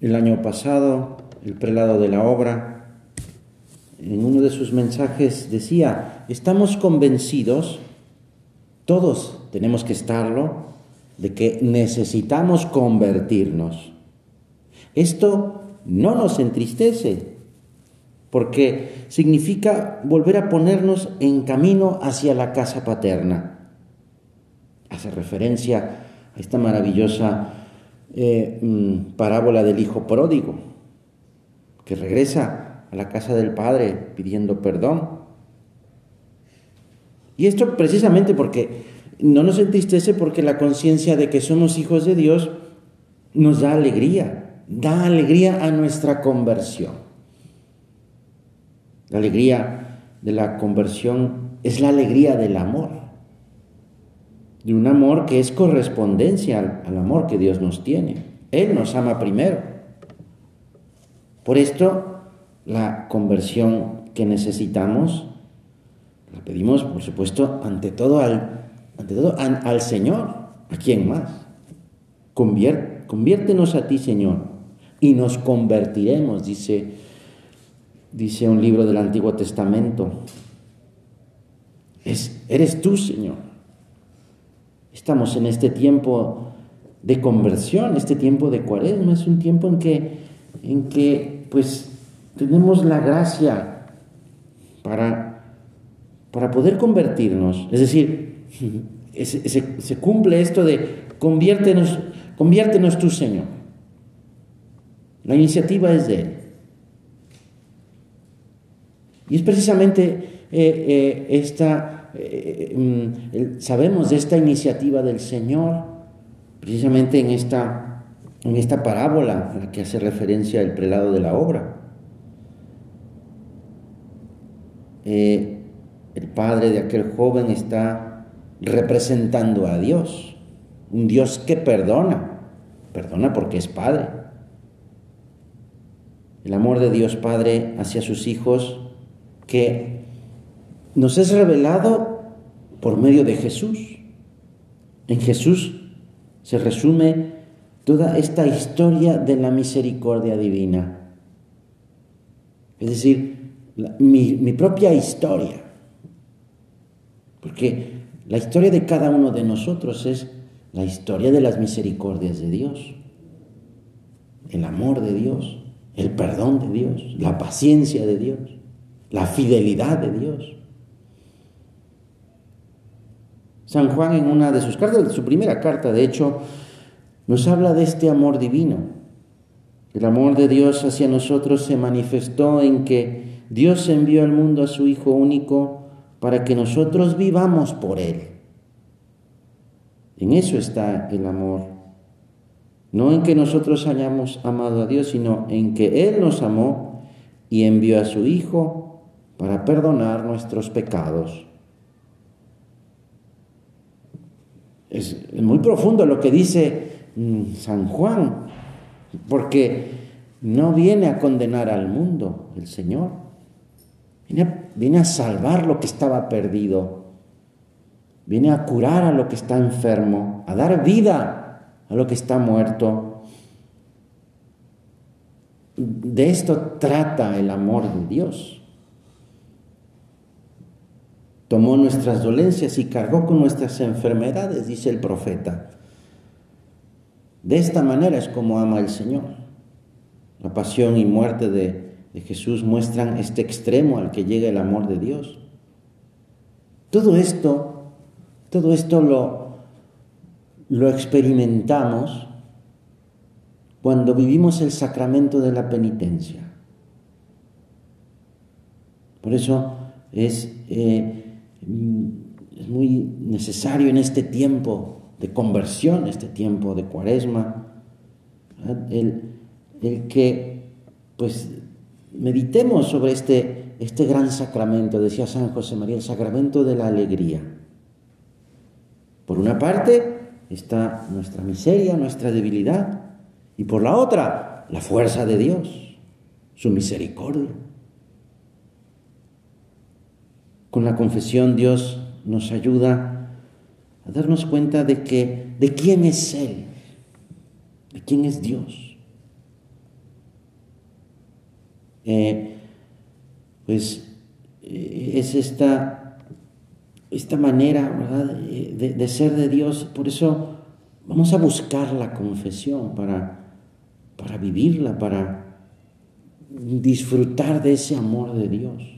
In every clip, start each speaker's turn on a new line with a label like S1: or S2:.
S1: El año pasado, el prelado de la obra, en uno de sus mensajes decía, estamos convencidos, todos tenemos que estarlo, de que necesitamos convertirnos. Esto no nos entristece, porque significa volver a ponernos en camino hacia la casa paterna. Hace referencia a esta maravillosa eh, mm, parábola del hijo pródigo, que regresa a la casa del padre pidiendo perdón. Y esto precisamente porque no nos entristece porque la conciencia de que somos hijos de Dios nos da alegría, da alegría a nuestra conversión. La alegría de la conversión es la alegría del amor, de un amor que es correspondencia al, amor que Dios nos tiene. Él nos ama primero. Por esto, la conversión que necesitamos la pedimos, por supuesto, ante todo al ante todo al, Señor. ¿A quién más? conviértenos a ti, Señor, y nos convertiremos, dice, dice un libro del Antiguo Testamento. Es, eres tú, Señor. Estamos en este tiempo de conversión, este tiempo de cuaresma, es un tiempo en que, en que pues, tenemos la gracia para, para poder convertirnos. Es decir, se, cumple esto de conviértenos, conviértenos tú, Señor. La iniciativa es de Él. Y es precisamente eh, eh, esta, eh, mm, sabemos de esta iniciativa del Señor, precisamente en esta, en esta parábola a la que hace referencia el prelado de la obra. el padre de aquel joven está representando a Dios, un Dios que perdona, perdona porque es Padre. El amor de Dios Padre hacia sus hijos que nos es revelado por medio de Jesús. En Jesús se resume toda esta historia de la misericordia divina. Es decir, mi, propia historia. Porque la historia de cada uno de nosotros es la historia de las misericordias de Dios, el amor de Dios, el perdón de Dios, la paciencia de Dios, la fidelidad de Dios. San Juan en una de sus cartas, su primera carta, de hecho, nos habla de este amor divino. El amor de Dios hacia nosotros se manifestó en que Dios envió al mundo a su Hijo único para que nosotros vivamos por Él. En eso está el amor. No en que nosotros hayamos amado a Dios, sino en que Él nos amó y envió a su Hijo para perdonar nuestros pecados. Es muy profundo lo que dice mm, San Juan, porque no viene a condenar al mundo el Señor, viene a, salvar lo que estaba perdido, viene a curar a lo que está enfermo, a dar vida a lo que está muerto. De esto trata el amor de Dios. Tomó nuestras dolencias y cargó con nuestras enfermedades, dice el profeta. De esta manera es como ama el Señor. La pasión y muerte de Jesús muestran este extremo al que llega el amor de Dios. Todo esto, todo esto lo, lo experimentamos cuando vivimos el sacramento de la penitencia. Por eso es, eh, es muy necesario en este tiempo de conversión, este tiempo de cuaresma, el, el que pues meditemos sobre este, este gran sacramento, decía San José María, el sacramento de la alegría. Por una parte está nuestra miseria, nuestra debilidad, y por la otra, la fuerza de Dios, su misericordia. Con la confesión Dios nos ayuda a darnos cuenta de que de quién es él, de quién es Dios eh, pues eh, es esta, esta manera De, de, ser de Dios. Por eso vamos a buscar la confesión para, para vivirla, para disfrutar de ese amor de Dios.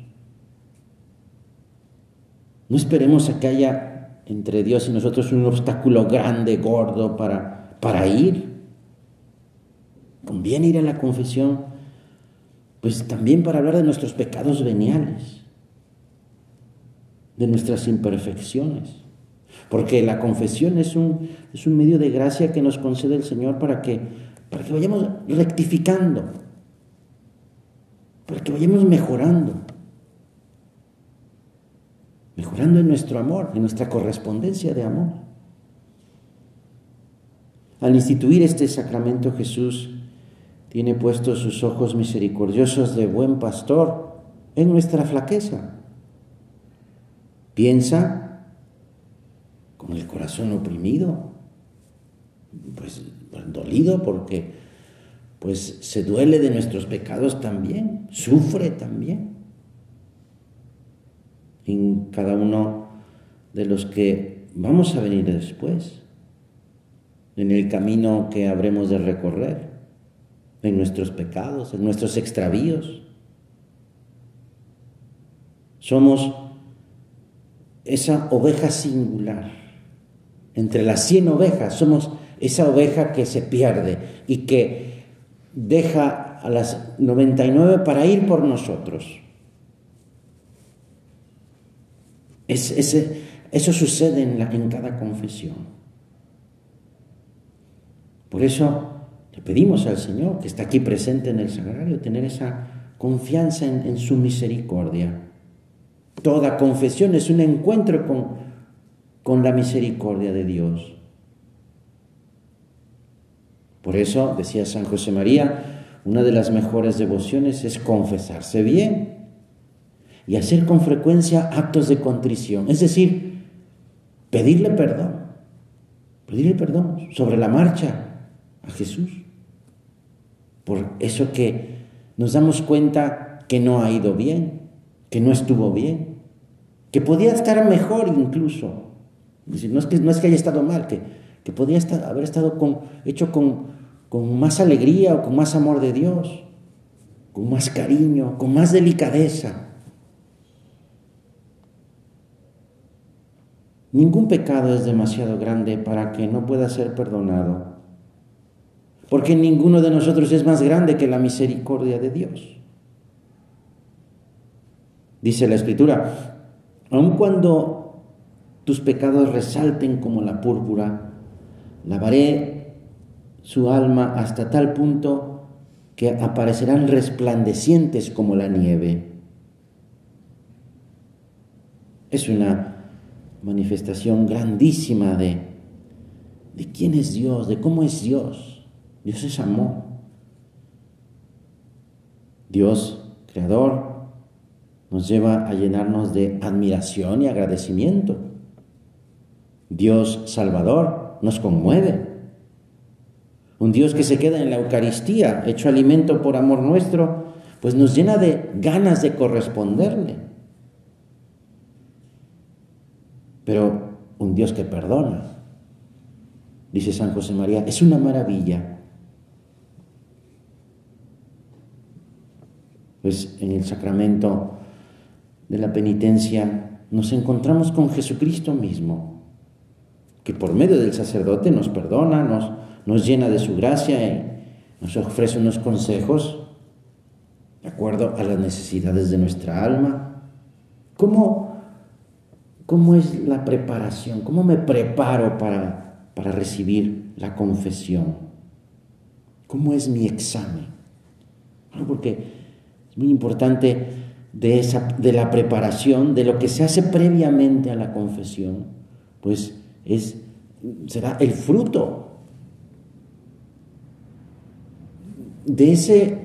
S1: No esperemos a que haya entre Dios y nosotros un obstáculo grande, gordo para, para ir. Conviene ir a la confesión, pues también para hablar de nuestros pecados veniales, de nuestras imperfecciones. Porque la confesión es un, es un medio de gracia que nos concede el Señor para que, para que vayamos rectificando, para que vayamos mejorando, mejorando en nuestro amor, en nuestra correspondencia de amor. Al instituir este sacramento Jesús tiene puestos sus ojos misericordiosos de buen pastor en nuestra flaqueza. Piensa con el corazón oprimido, pues, dolido porque pues se duele de nuestros pecados también, sufre también. En cada uno de los que vamos a venir después, en el camino que habremos de recorrer, en nuestros pecados, en nuestros extravíos. Somos esa oveja singular. Entre las cien ovejas somos esa oveja que se pierde y que deja a las 99 para ir por nosotros. Eso sucede en, cada confesión. Por eso le pedimos al Señor, que está aquí presente en el sagrario, tener esa confianza en, su misericordia. Toda confesión es un encuentro con la misericordia de Dios. Por eso, decía San José María, una de las mejores devociones es confesarse bien y hacer con frecuencia actos de contrición, es decir, pedirle perdón, pedirle perdón sobre la marcha a Jesús, por eso que nos damos cuenta que no ha ido bien, que no estuvo bien, que podía estar mejor incluso. no, es que, no es que haya estado mal, que que podría estar, haber estado hecho con, con más alegría o con más amor de Dios, con más cariño, con más delicadeza. Ningún pecado es demasiado grande para que no pueda ser perdonado, porque ninguno de nosotros es más grande que la misericordia de Dios. Dice la Escritura, aun cuando tus pecados resalten como la púrpura, Lavaré su alma hasta tal punto que aparecerán resplandecientes como la nieve. Es una manifestación grandísima de, de quién es Dios, de cómo es Dios. Dios es amor. Dios, creador, nos lleva a llenarnos de admiración y agradecimiento. Dios, salvador, nos conmueve. Un Dios que se queda en la Eucaristía, hecho alimento por amor nuestro, pues nos llena de ganas de corresponderle. Pero un Dios que perdona, dice San José María, es una maravilla. Pues en el sacramento de la penitencia nos encontramos con Jesucristo mismo, que por medio del sacerdote nos perdona, nos, nos llena de su gracia y nos ofrece unos consejos de acuerdo a las necesidades de nuestra alma. ¿Cómo, cómo es la preparación? ¿Cómo me preparo para, para recibir la confesión? ¿Cómo es mi examen? porque es muy importante de, esa, de la preparación, de lo que se hace previamente a la confesión, pues es, será el fruto de ese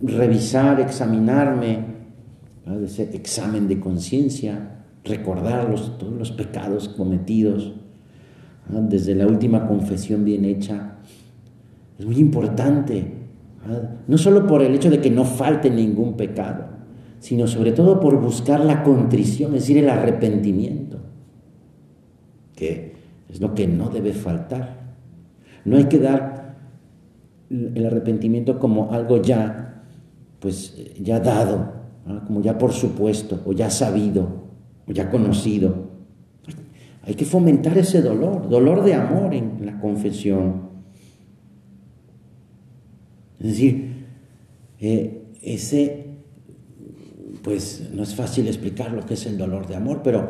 S1: revisar, examinarme, de ese examen de conciencia, recordar todos los pecados cometidos, desde la última confesión bien hecha. Es muy importante No solo por el hecho de que no falte ningún pecado, sino sobre todo por buscar la contrición, es decir, el arrepentimiento, que es lo que no debe faltar. No hay que dar el arrepentimiento como algo ya, pues ya dado, como ya por supuesto, o ya sabido, ya conocido. Hay que fomentar ese dolor, dolor de amor en la confesión. Es decir, eh, ese, pues no es fácil explicar lo que es el dolor de amor, pero,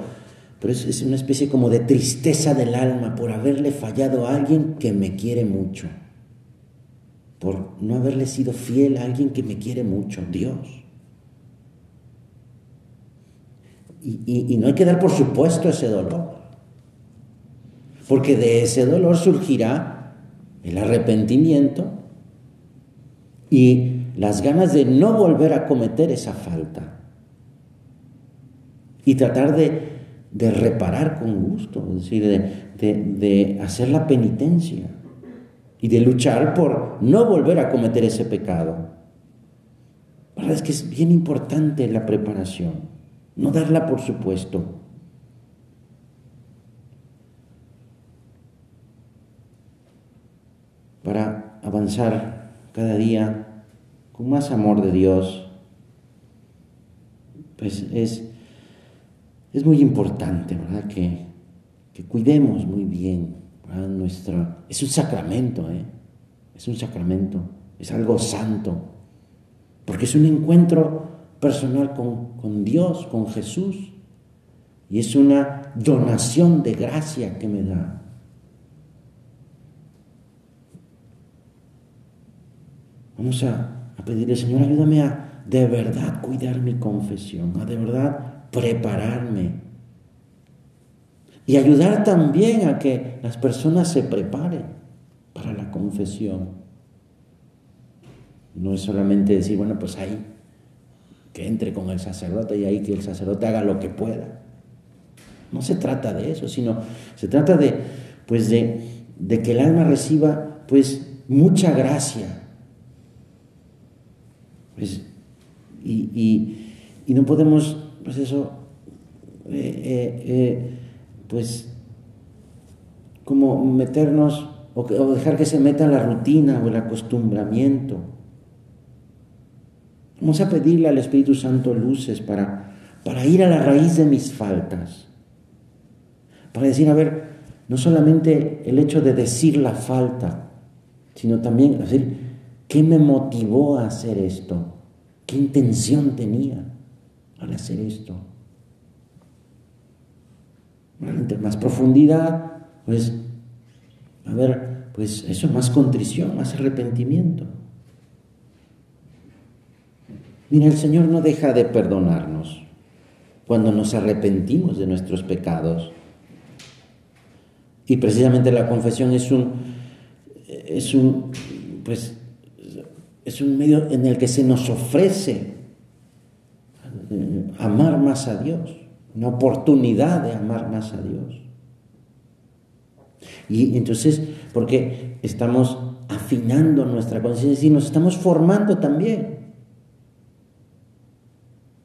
S1: pero es una especie como de tristeza del alma por haberle fallado a alguien que me quiere mucho, por no haberle sido fiel a alguien que me quiere mucho, Dios. Y, no hay que dar por supuesto ese dolor, porque de ese dolor surgirá el arrepentimiento y las ganas de no volver a cometer esa falta y tratar de, reparar con gusto, es decir, de, de hacer la penitencia y de luchar por no volver a cometer ese pecado. La verdad es que es bien importante la preparación no darla por supuesto. Para avanzar cada día con más amor de Dios, pues es, es muy importante, ¿verdad? Que, que cuidemos muy bien nuestro... Es un sacramento, ¿eh? Es un sacramento, es algo santo, porque es un encuentro personal con, Dios, con Jesús. Y es una donación de gracia que me da. Vamos a, a, pedirle, Señor, ayúdame a de verdad cuidar mi confesión, a de verdad prepararme. Y ayudar también a que las personas se preparen para la confesión. No es solamente decir, bueno, pues ahí que entre con el sacerdote y ahí que el sacerdote haga lo que pueda. No se trata de eso, sino se trata de, pues de, que el alma reciba pues mucha gracia. Pues, y, no podemos, pues eso, eh, eh, eh, pues como meternos o, o dejar que se meta la rutina o el acostumbramiento. Vamos a pedirle al Espíritu Santo luces para, para ir a la raíz de mis faltas. Para decir, a ver, no solamente el hecho de decir la falta, sino también decir, ¿qué me motivó a hacer esto? ¿Qué intención tenía al hacer esto? Entre más profundidad, pues, a ver, pues eso, más contrición, más arrepentimiento. Mira, el Señor no deja de perdonarnos cuando nos arrepentimos de nuestros pecados. Y precisamente la confesión es un, es un, pues, es un medio en el que se nos ofrece amar más a Dios, una oportunidad de amar más a Dios. Y entonces, porque estamos afinando nuestra conciencia y nos estamos formando también.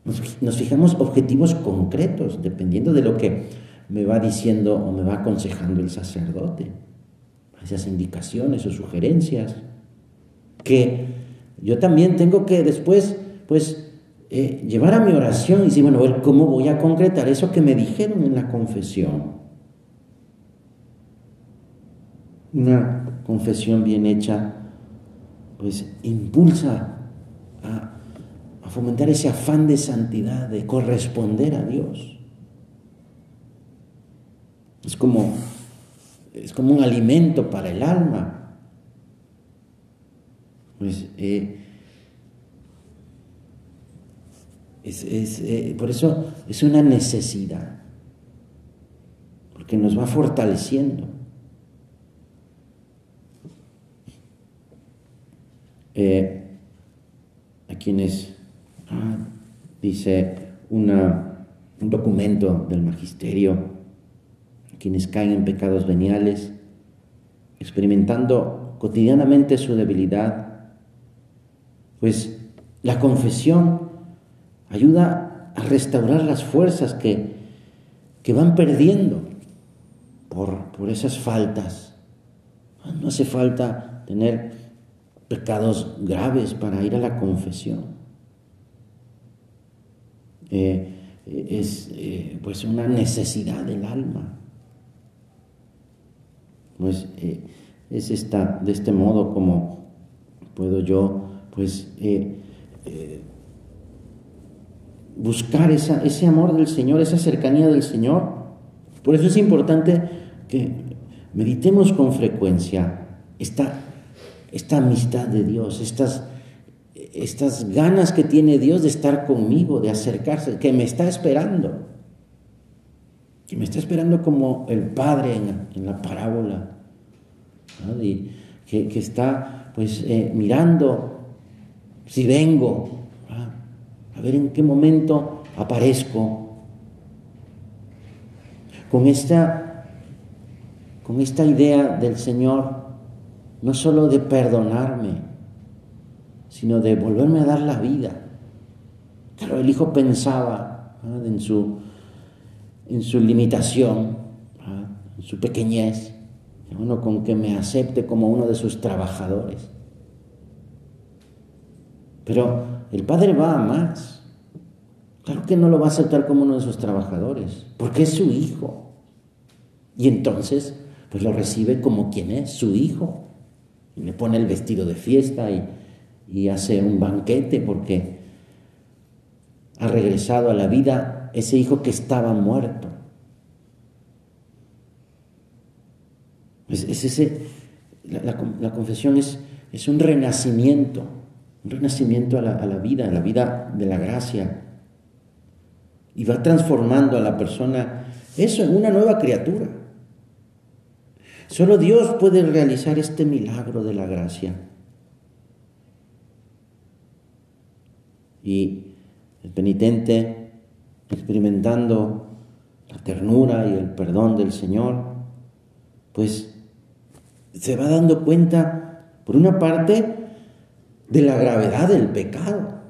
S1: Nos, fijamos objetivos concretos, dependiendo de lo que me va diciendo o me va aconsejando el sacerdote. Esas indicaciones o sugerencias. Que yo también tengo que después, pues, eh, llevar a mi oración y decir, bueno, ver cómo voy a concretar eso que me dijeron en la confesión. Una confesión bien hecha, pues, impulsa a fomentar ese afán de santidad, de corresponder a Dios. Es como, es como un alimento para el alma. Pues, eh, eh, por eso es una necesidad, porque nos va fortaleciendo. Eh, a quienes dice un documento del magisterio, quienes caen en pecados veniales, experimentando cotidianamente su debilidad, pues la confesión ayuda a restaurar las fuerzas que, que van perdiendo por, por esas faltas. No hace falta tener pecados graves para ir a la confesión. Eh, es eh, pues una necesidad del alma. Pues eh, es esta, de este modo como puedo yo pues buscar ese amor del Señor, esa cercanía del Señor. Por eso es importante que meditemos con frecuencia esta, esta amistad de Dios, estas, estas ganas que tiene Dios de estar conmigo, de acercarse, que me está esperando, que me está esperando como el Padre en, la parábola, que, está pues eh, mirando si vengo, a ver en qué momento aparezco. Con esta, con esta idea del Señor, no solo de perdonarme, sino de volverme a dar la vida. Claro, el hijo pensaba en, su, en su limitación, en su pequeñez, bueno, con que me acepte como uno de sus trabajadores. Pero el padre va a más. Claro que no lo va a aceptar como uno de sus trabajadores, porque es su hijo. Y entonces, pues lo recibe como quien es, su hijo. Y le pone el vestido de fiesta y, y hace un banquete porque ha regresado a la vida ese hijo que estaba muerto. Es, ese, la, confesión es, es un renacimiento un renacimiento a la, vida, a la vida de la gracia. Y va transformando a la persona eso en una nueva criatura. Solo Dios puede realizar este milagro de la gracia. Y el penitente, experimentando la ternura y el perdón del Señor, pues se va dando cuenta, por una parte, de la gravedad del pecado.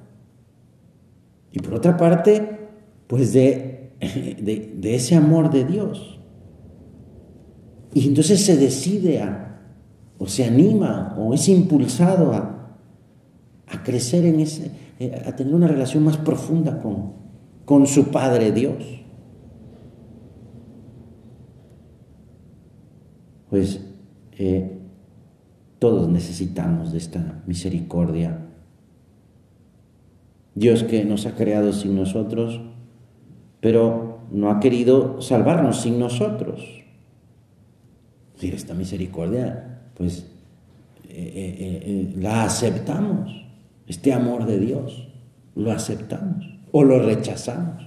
S1: Y por otra parte, pues de, de, ese amor de Dios. Y entonces se decide a, o se anima, o es impulsado a, a crecer en ese, eh, a tener una relación más profunda con, con su Padre Dios. Pues eh, todos necesitamos de esta misericordia. Dios que nos ha creado sin nosotros, pero no ha querido salvarnos sin nosotros. Si esta misericordia, pues eh, la aceptamos, este amor de Dios, lo aceptamos o lo rechazamos.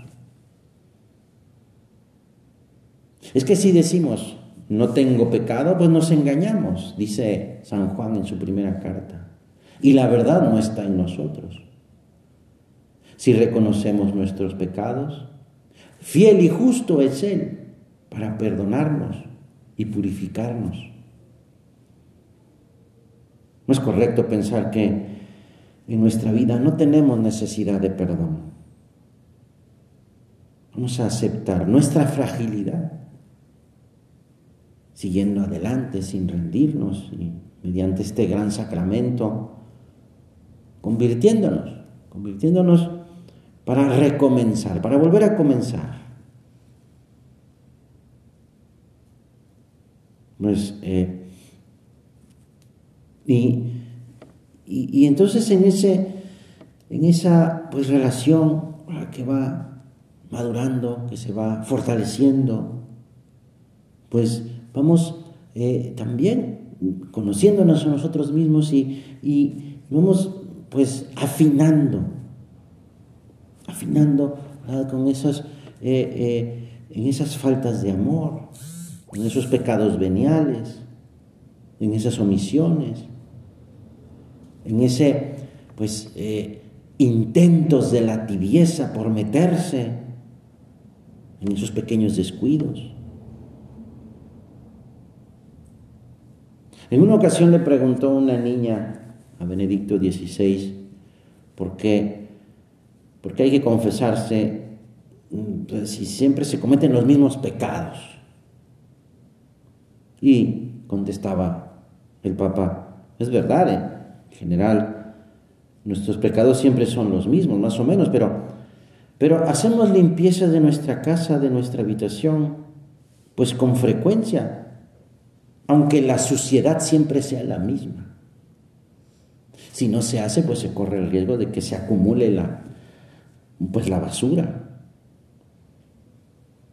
S1: Es que si decimos, no tengo pecado, pues nos engañamos, dice San Juan en su primera carta. Y la verdad no está en nosotros. Si reconocemos nuestros pecados, fiel y justo es Él para perdonarnos y purificarnos. No es correcto pensar que en nuestra vida no tenemos necesidad de perdón. Vamos a aceptar nuestra fragilidad siguiendo adelante sin rendirnos y mediante este gran sacramento, convirtiéndonos, convirtiéndonos para recomenzar, para volver a comenzar. Pues, eh, y, y, entonces en, ese, en esa pues, relación que va madurando, que se va fortaleciendo, pues vamos eh, también conociéndonos a nosotros mismos y, vamos pues afinando, afinando con esas, eh, eh, en esas faltas de amor, en esos pecados veniales, en esas omisiones, en ese pues intentos de la tibieza por meterse en esos pequeños descuidos. En una ocasión le preguntó una niña a Benedicto XVI, porque, porque hay que confesarse pues, si siempre se cometen los mismos pecados. Y contestaba el Papa, es verdad, ¿eh? En general, nuestros pecados siempre son los mismos, más o menos, pero, pero hacemos limpieza de nuestra casa, de nuestra habitación, pues con frecuencia, aunque la suciedad siempre sea la misma. Si no se hace, pues se corre el riesgo de que se acumule la, pues la basura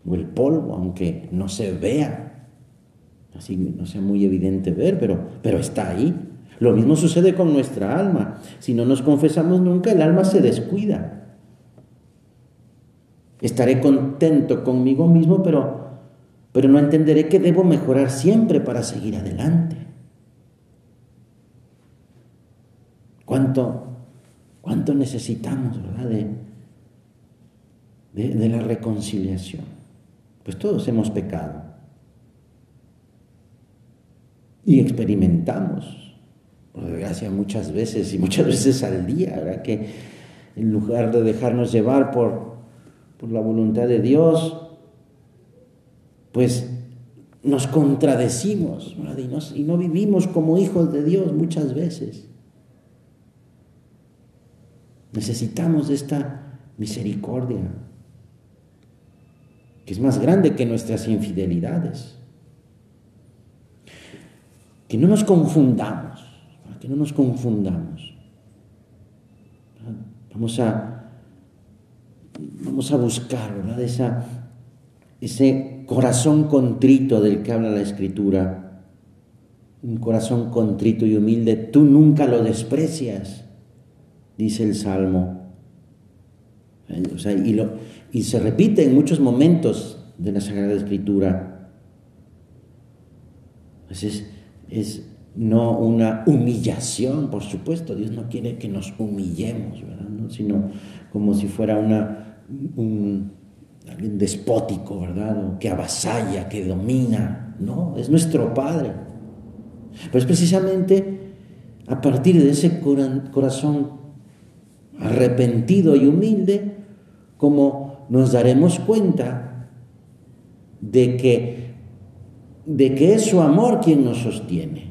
S1: o el polvo, aunque no se vea, así no sea muy evidente ver, pero, pero está ahí. Lo mismo sucede con nuestra alma. Si no nos confesamos nunca, el alma se descuida. Estaré contento conmigo mismo, pero, pero no entenderé que debo mejorar siempre para seguir adelante. ¿Cuánto, cuánto necesitamos, verdad, de, de la reconciliación? Pues todos hemos pecado. Y experimentamos, por desgracia, muchas veces y muchas veces al día. Que en lugar de dejarnos llevar por, por la voluntad de Dios, pues nos contradecimos y, y no vivimos como hijos de Dios muchas veces. Necesitamos esta misericordia que es más grande que nuestras infidelidades. Que no nos confundamos, que no nos confundamos. Vamos a, vamos a buscar Esa, ese corazón contrito del que habla la Escritura. Un corazón contrito y humilde, tú nunca lo desprecias, dice el Salmo. O sea, y lo, y se repite en muchos momentos de la Sagrada Escritura. Pues es, es no una humillación, por supuesto, Dios no quiere que nos humillemos, ¿verdad? sino como si fuera un, alguien despótico, ¿verdad? Que avasalla, que domina. No, es nuestro Padre. Pero es precisamente a partir de ese corazón arrepentido y humilde como nos daremos cuenta de que, de que es su amor quien nos sostiene,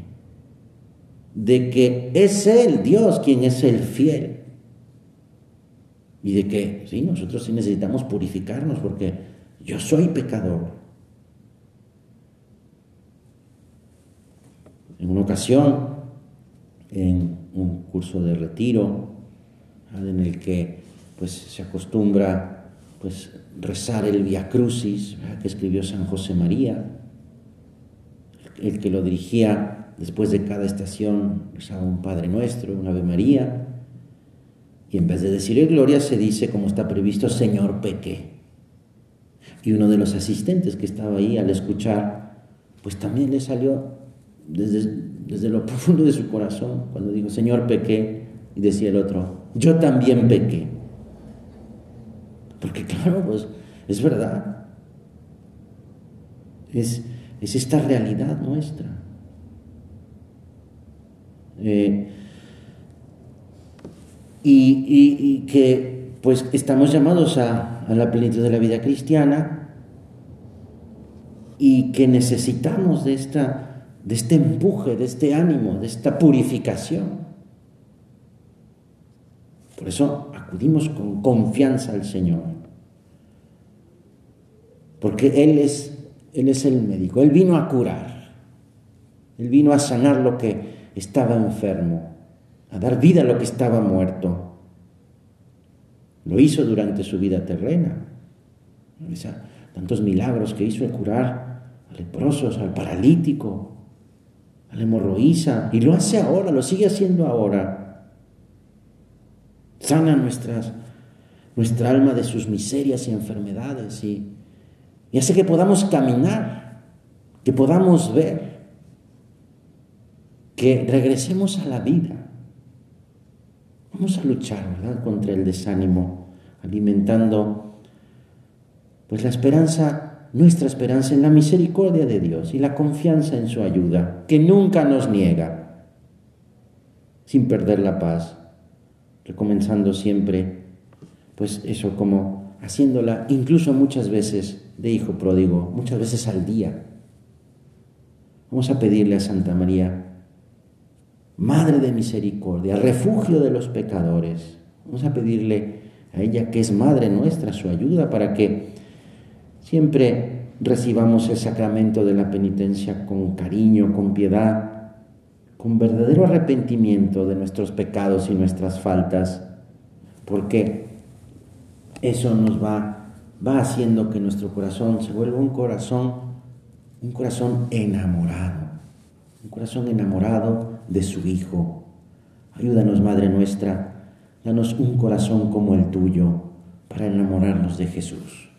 S1: de que es Él, Dios, quien es el fiel. Y de que, sí, nosotros sí necesitamos purificarnos porque yo soy pecador. En una ocasión, en un curso de retiro, en el que pues se acostumbra pues rezar el Via Crucis que escribió San José María, el que lo dirigía después de cada estación rezaba un Padre Nuestro, un Ave María, y en vez de decir gloria se dice, como está previsto, Señor pequé. Y uno de los asistentes que estaba ahí al escuchar, pues también le salió desde, desde lo profundo de su corazón cuando dijo, Señor pequé, y decía el otro, yo también pequé. Porque claro, pues es verdad. Es, esta realidad nuestra. Eh, y, que pues estamos llamados a, a la plenitud de la vida cristiana y que necesitamos de, esta, de este empuje, de este ánimo, de esta purificación. Por eso acudimos con confianza al Señor. Porque Él es, Él es el médico. Él vino a curar. Él vino a sanar lo que estaba enfermo, a dar vida a lo que estaba muerto. Lo hizo durante su vida terrena. Tantos milagros que hizo de curar a leprosos, al paralítico, a la hemorroísa. Y lo hace ahora, lo sigue haciendo ahora sana nuestras, nuestra alma de sus miserias y enfermedades y, y hace que podamos caminar, que podamos ver, que regresemos a la vida. Vamos a luchar, contra el desánimo, alimentando pues la esperanza, nuestra esperanza en la misericordia de Dios y la confianza en su ayuda, que nunca nos niega, sin perder la paz recomenzando siempre, pues eso como haciéndola incluso muchas veces de hijo pródigo, muchas veces al día. Vamos a pedirle a Santa María, Madre de misericordia, refugio de los pecadores. Vamos a pedirle a ella, que es Madre nuestra, su ayuda para que siempre recibamos el sacramento de la penitencia con cariño, con piedad, con verdadero arrepentimiento de nuestros pecados y nuestras faltas, porque eso nos va, va haciendo que nuestro corazón se vuelva un corazón, un corazón enamorado, un corazón enamorado de su Hijo. Ayúdanos, Madre nuestra, danos un corazón como el tuyo para enamorarnos de Jesús.